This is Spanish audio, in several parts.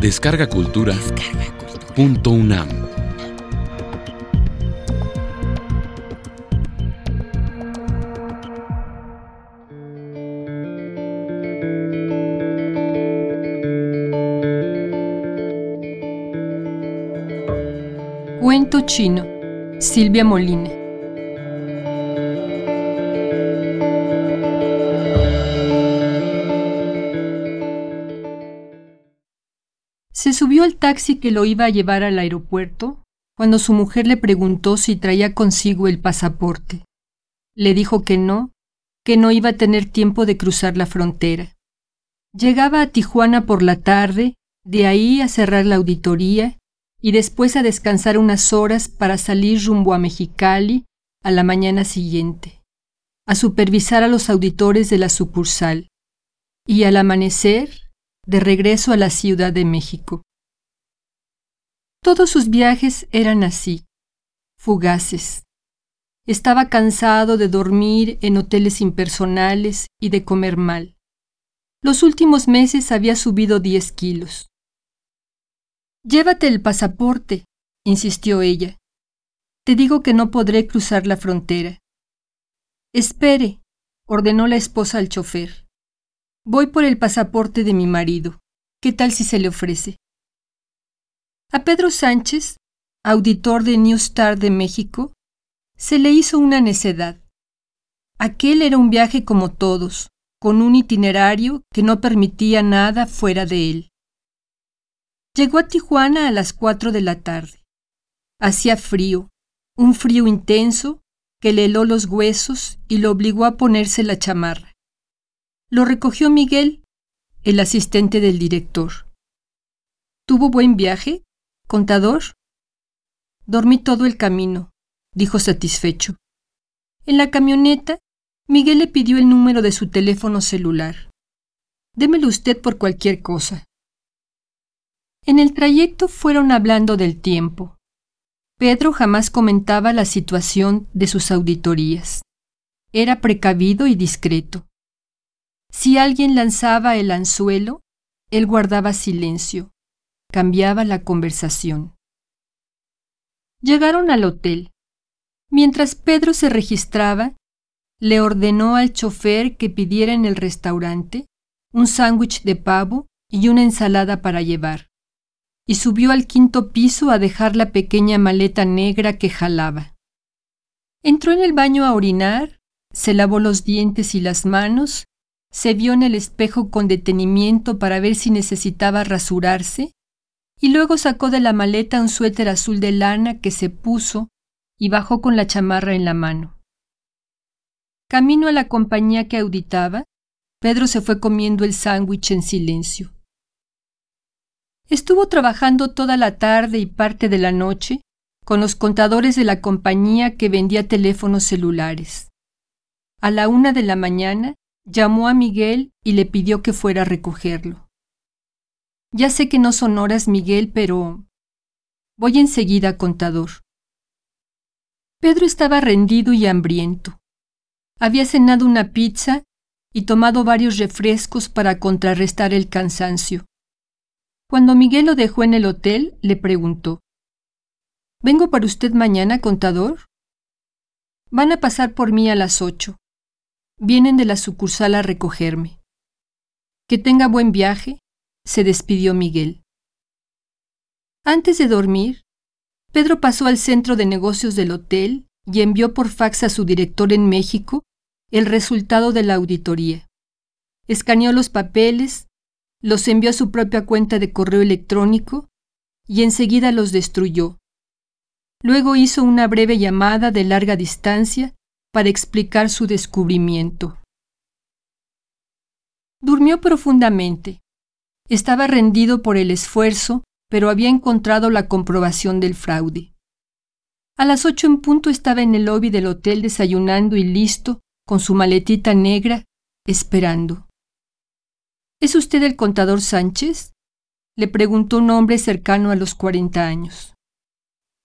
Descarga Cultura. Descarga Cultura. Punto UNAM. Cuento chino. Silvia Molina. Se subió al taxi que lo iba a llevar al aeropuerto cuando su mujer le preguntó si traía consigo el pasaporte. Le dijo que no, que no iba a tener tiempo de cruzar la frontera. Llegaba a Tijuana por la tarde, de ahí a cerrar la auditoría y después a descansar unas horas para salir rumbo a Mexicali a la mañana siguiente, a supervisar a los auditores de la sucursal y al amanecer de regreso a la Ciudad de México. Todos sus viajes eran así, fugaces. Estaba cansado de dormir en hoteles impersonales y de comer mal. Los últimos meses había subido 10 kilos. Llévate el pasaporte, insistió ella. Te digo que no podré cruzar la frontera. Espere, ordenó la esposa al chofer. Voy por el pasaporte de mi marido. ¿Qué tal si se le ofrece? A Pedro Sánchez, auditor de New Star de México, se le hizo una necedad. Aquel era un viaje como todos, con un itinerario que no permitía nada fuera de él. Llegó a Tijuana a las cuatro de la tarde. Hacía frío, un frío intenso que le heló los huesos y lo obligó a ponerse la chamarra. Lo recogió Miguel, el asistente del director. ¿Tuvo buen viaje, contador? Dormí todo el camino, dijo satisfecho. En la camioneta, Miguel le pidió el número de su teléfono celular. Démelo usted por cualquier cosa. En el trayecto fueron hablando del tiempo. Pedro jamás comentaba la situación de sus auditorías. Era precavido y discreto. Si alguien lanzaba el anzuelo, él guardaba silencio, cambiaba la conversación. Llegaron al hotel. Mientras Pedro se registraba, le ordenó al chofer que pidiera en el restaurante un sándwich de pavo y una ensalada para llevar, y subió al quinto piso a dejar la pequeña maleta negra que jalaba. Entró en el baño a orinar, se lavó los dientes y las manos se vio en el espejo con detenimiento para ver si necesitaba rasurarse, y luego sacó de la maleta un suéter azul de lana que se puso y bajó con la chamarra en la mano. Camino a la compañía que auditaba, Pedro se fue comiendo el sándwich en silencio. Estuvo trabajando toda la tarde y parte de la noche con los contadores de la compañía que vendía teléfonos celulares. A la una de la mañana llamó a Miguel y le pidió que fuera a recogerlo. Ya sé que no son horas, Miguel, pero... Voy enseguida, contador. Pedro estaba rendido y hambriento. Había cenado una pizza y tomado varios refrescos para contrarrestar el cansancio. Cuando Miguel lo dejó en el hotel, le preguntó ¿Vengo para usted mañana, contador? Van a pasar por mí a las ocho. Vienen de la sucursal a recogerme. Que tenga buen viaje, se despidió Miguel. Antes de dormir, Pedro pasó al centro de negocios del hotel y envió por fax a su director en México el resultado de la auditoría. Escaneó los papeles, los envió a su propia cuenta de correo electrónico y enseguida los destruyó. Luego hizo una breve llamada de larga distancia para explicar su descubrimiento. Durmió profundamente. Estaba rendido por el esfuerzo, pero había encontrado la comprobación del fraude. A las ocho en punto estaba en el lobby del hotel desayunando y listo, con su maletita negra, esperando. ¿Es usted el contador Sánchez? le preguntó un hombre cercano a los cuarenta años.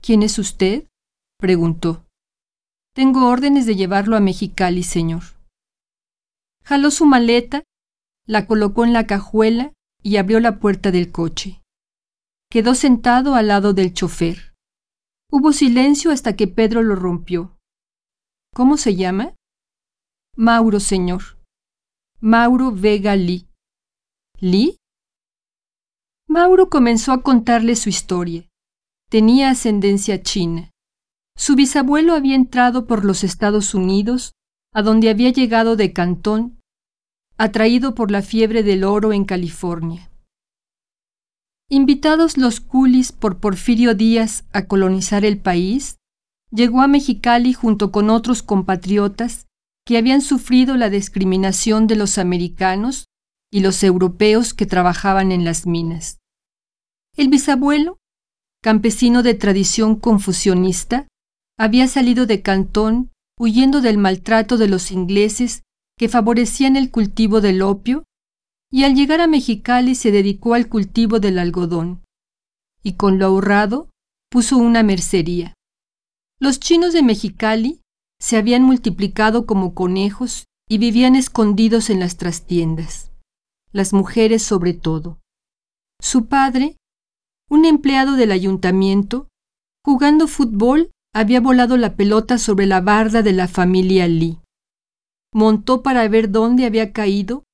¿Quién es usted? preguntó. Tengo órdenes de llevarlo a Mexicali, señor. Jaló su maleta, la colocó en la cajuela y abrió la puerta del coche. Quedó sentado al lado del chofer. Hubo silencio hasta que Pedro lo rompió. ¿Cómo se llama? Mauro, señor. Mauro Vega Lee. ¿Lee? Mauro comenzó a contarle su historia. Tenía ascendencia china. Su bisabuelo había entrado por los Estados Unidos, a donde había llegado de Cantón, atraído por la fiebre del oro en California. Invitados los culis por Porfirio Díaz a colonizar el país, llegó a Mexicali junto con otros compatriotas que habían sufrido la discriminación de los americanos y los europeos que trabajaban en las minas. El bisabuelo, campesino de tradición confucionista, había salido de Cantón huyendo del maltrato de los ingleses que favorecían el cultivo del opio, y al llegar a Mexicali se dedicó al cultivo del algodón, y con lo ahorrado puso una mercería. Los chinos de Mexicali se habían multiplicado como conejos y vivían escondidos en las trastiendas, las mujeres sobre todo. Su padre, un empleado del ayuntamiento, jugando fútbol, había volado la pelota sobre la barda de la familia Lee. Montó para ver dónde había caído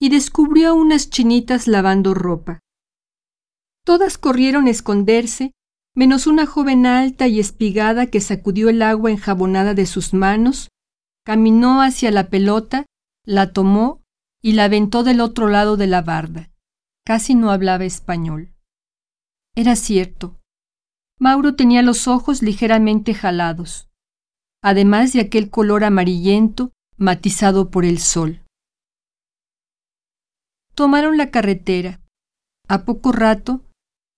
y descubrió a unas chinitas lavando ropa. Todas corrieron a esconderse, menos una joven alta y espigada que sacudió el agua enjabonada de sus manos, caminó hacia la pelota, la tomó y la aventó del otro lado de la barda. Casi no hablaba español. Era cierto, Mauro tenía los ojos ligeramente jalados, además de aquel color amarillento matizado por el sol. Tomaron la carretera. A poco rato,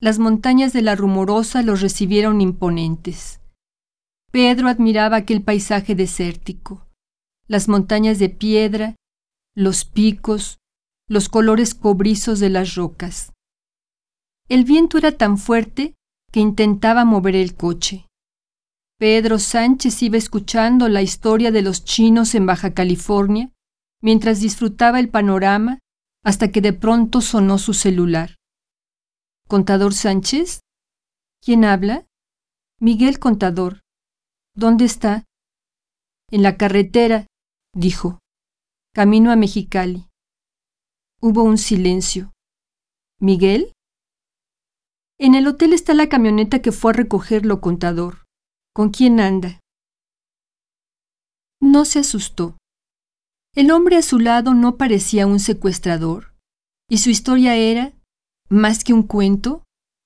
las montañas de la Rumorosa los recibieron imponentes. Pedro admiraba aquel paisaje desértico, las montañas de piedra, los picos, los colores cobrizos de las rocas. El viento era tan fuerte que intentaba mover el coche. Pedro Sánchez iba escuchando la historia de los chinos en Baja California mientras disfrutaba el panorama hasta que de pronto sonó su celular. ¿Contador Sánchez? ¿Quién habla? Miguel Contador. ¿Dónde está? En la carretera, dijo. Camino a Mexicali. Hubo un silencio. ¿Miguel? En el hotel está la camioneta que fue a recogerlo, contador. ¿Con quién anda? No se asustó. El hombre a su lado no parecía un secuestrador, y su historia era, más que un cuento,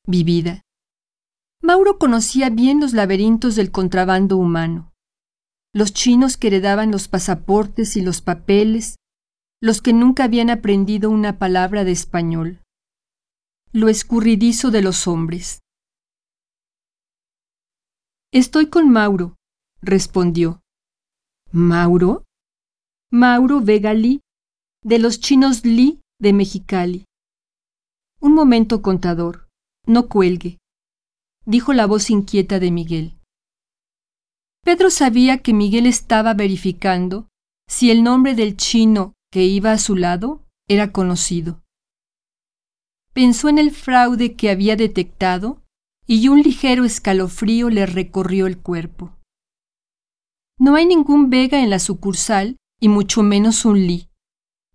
vivida. Mauro conocía bien los laberintos del contrabando humano, los chinos que heredaban los pasaportes y los papeles, los que nunca habían aprendido una palabra de español lo escurridizo de los hombres. Estoy con Mauro, respondió. ¿Mauro? Mauro Vega de los chinos Lee de Mexicali. Un momento, contador. No cuelgue, dijo la voz inquieta de Miguel. Pedro sabía que Miguel estaba verificando si el nombre del chino que iba a su lado era conocido pensó en el fraude que había detectado y un ligero escalofrío le recorrió el cuerpo. No hay ningún Vega en la sucursal y mucho menos un Lee.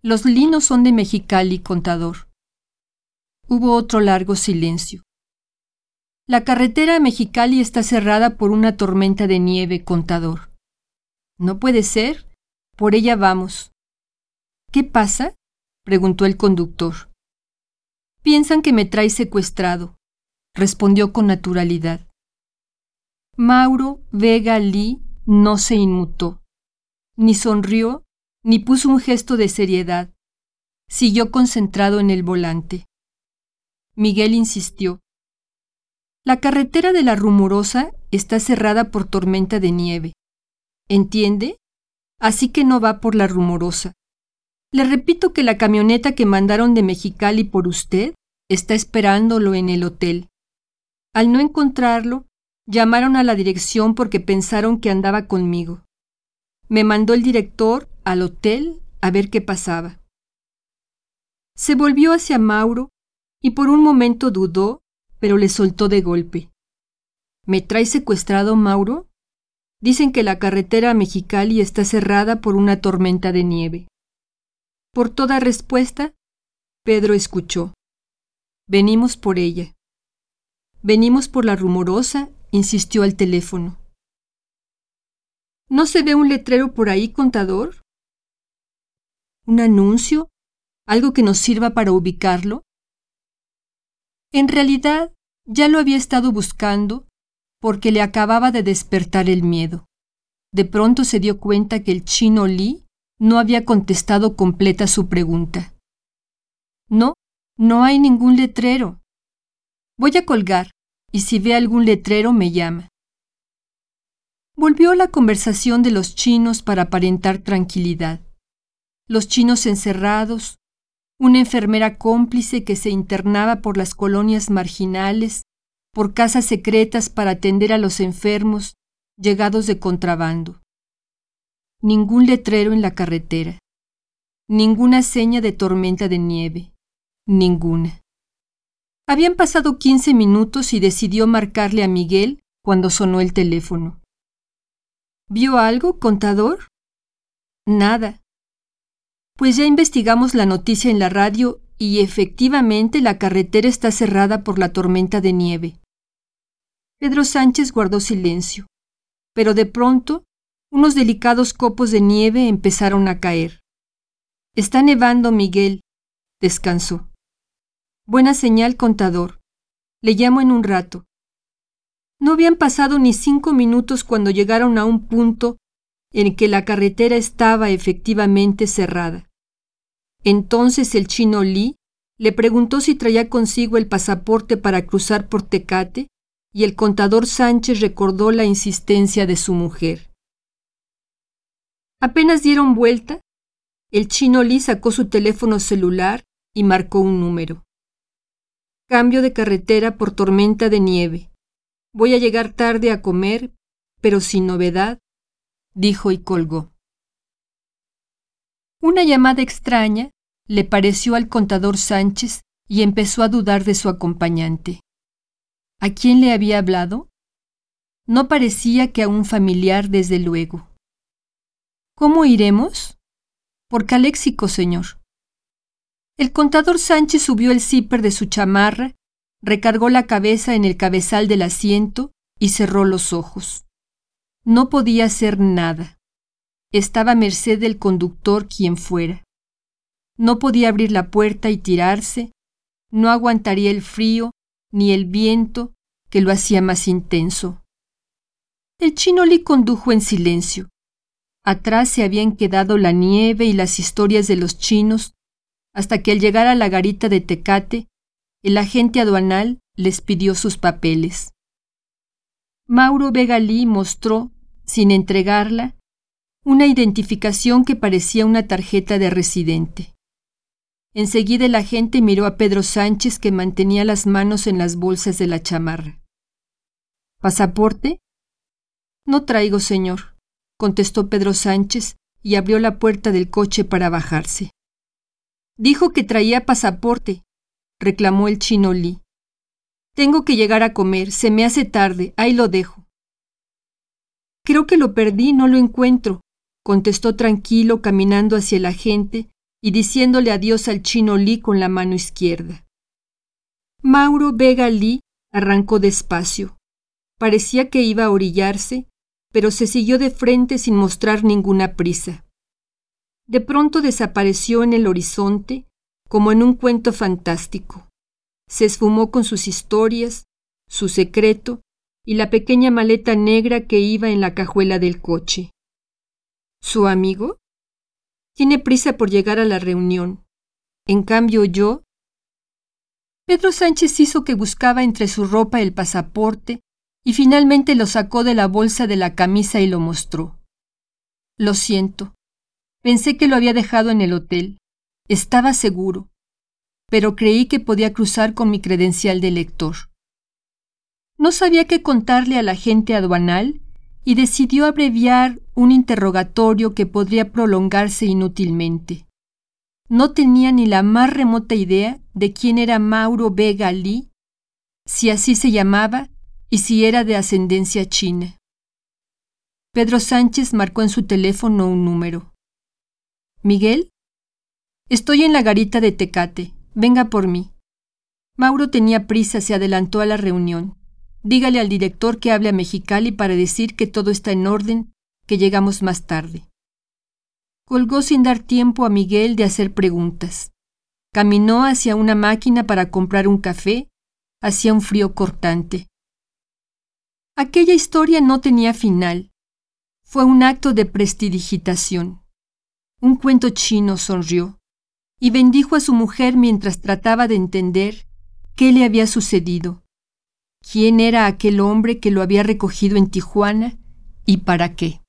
Los Lee no son de Mexicali, contador. Hubo otro largo silencio. La carretera a Mexicali está cerrada por una tormenta de nieve, contador. No puede ser. Por ella vamos. ¿Qué pasa? preguntó el conductor. Piensan que me trae secuestrado, respondió con naturalidad. Mauro Vega Lee no se inmutó, ni sonrió, ni puso un gesto de seriedad. Siguió concentrado en el volante. Miguel insistió. La carretera de la Rumorosa está cerrada por tormenta de nieve. ¿Entiende? Así que no va por la Rumorosa. Le repito que la camioneta que mandaron de Mexicali por usted está esperándolo en el hotel. Al no encontrarlo, llamaron a la dirección porque pensaron que andaba conmigo. Me mandó el director al hotel a ver qué pasaba. Se volvió hacia Mauro y por un momento dudó pero le soltó de golpe. ¿Me trae secuestrado, Mauro? Dicen que la carretera a Mexicali está cerrada por una tormenta de nieve. Por toda respuesta, Pedro escuchó. Venimos por ella. Venimos por la rumorosa, insistió al teléfono. ¿No se ve un letrero por ahí, contador? ¿Un anuncio? ¿Algo que nos sirva para ubicarlo? En realidad, ya lo había estado buscando porque le acababa de despertar el miedo. De pronto se dio cuenta que el chino Lee no había contestado completa su pregunta. No, no hay ningún letrero. Voy a colgar, y si ve algún letrero me llama. Volvió la conversación de los chinos para aparentar tranquilidad. Los chinos encerrados, una enfermera cómplice que se internaba por las colonias marginales por casas secretas para atender a los enfermos llegados de contrabando. Ningún letrero en la carretera. Ninguna seña de tormenta de nieve. Ninguna. Habían pasado quince minutos y decidió marcarle a Miguel cuando sonó el teléfono. ¿Vio algo, contador? Nada. Pues ya investigamos la noticia en la radio y efectivamente la carretera está cerrada por la tormenta de nieve. Pedro Sánchez guardó silencio, pero de pronto unos delicados copos de nieve empezaron a caer. Está nevando, Miguel. Descansó. Buena señal, contador. Le llamo en un rato. No habían pasado ni cinco minutos cuando llegaron a un punto en que la carretera estaba efectivamente cerrada. Entonces el chino Lee le preguntó si traía consigo el pasaporte para cruzar por Tecate y el contador Sánchez recordó la insistencia de su mujer. Apenas dieron vuelta, el chino Lee sacó su teléfono celular y marcó un número. Cambio de carretera por tormenta de nieve. Voy a llegar tarde a comer, pero sin novedad, dijo y colgó. Una llamada extraña le pareció al contador Sánchez y empezó a dudar de su acompañante. ¿A quién le había hablado? No parecía que a un familiar, desde luego. ¿Cómo iremos? Por Caléxico, señor. El contador Sánchez subió el zíper de su chamarra, recargó la cabeza en el cabezal del asiento y cerró los ojos. No podía hacer nada. Estaba a merced del conductor quien fuera. No podía abrir la puerta y tirarse, no aguantaría el frío ni el viento que lo hacía más intenso. El chino Li condujo en silencio. Atrás se habían quedado la nieve y las historias de los chinos, hasta que al llegar a la garita de Tecate, el agente aduanal les pidió sus papeles. Mauro Vega Lee mostró, sin entregarla, una identificación que parecía una tarjeta de residente. Enseguida el agente miró a Pedro Sánchez que mantenía las manos en las bolsas de la chamarra. ¿Pasaporte? No traigo, señor, contestó Pedro Sánchez y abrió la puerta del coche para bajarse. Dijo que traía pasaporte, reclamó el chino Lee. Tengo que llegar a comer, se me hace tarde, ahí lo dejo. Creo que lo perdí, no lo encuentro, contestó tranquilo caminando hacia el agente y diciéndole adiós al chino Lee con la mano izquierda. Mauro Vega Lee arrancó despacio. Parecía que iba a orillarse, pero se siguió de frente sin mostrar ninguna prisa. De pronto desapareció en el horizonte, como en un cuento fantástico. Se esfumó con sus historias, su secreto y la pequeña maleta negra que iba en la cajuela del coche. ¿Su amigo? Tiene prisa por llegar a la reunión. En cambio yo... Pedro Sánchez hizo que buscaba entre su ropa el pasaporte y finalmente lo sacó de la bolsa de la camisa y lo mostró. Lo siento. Pensé que lo había dejado en el hotel. Estaba seguro. Pero creí que podía cruzar con mi credencial de lector. No sabía qué contarle a la gente aduanal y decidió abreviar un interrogatorio que podría prolongarse inútilmente. No tenía ni la más remota idea de quién era Mauro Vega Lee, si así se llamaba y si era de ascendencia china. Pedro Sánchez marcó en su teléfono un número. ¿Miguel? Estoy en la garita de Tecate. Venga por mí. Mauro tenía prisa, se adelantó a la reunión. Dígale al director que hable a Mexicali para decir que todo está en orden, que llegamos más tarde. Colgó sin dar tiempo a Miguel de hacer preguntas. Caminó hacia una máquina para comprar un café, hacía un frío cortante. Aquella historia no tenía final. Fue un acto de prestidigitación. Un cuento chino sonrió y bendijo a su mujer mientras trataba de entender qué le había sucedido, quién era aquel hombre que lo había recogido en Tijuana y para qué.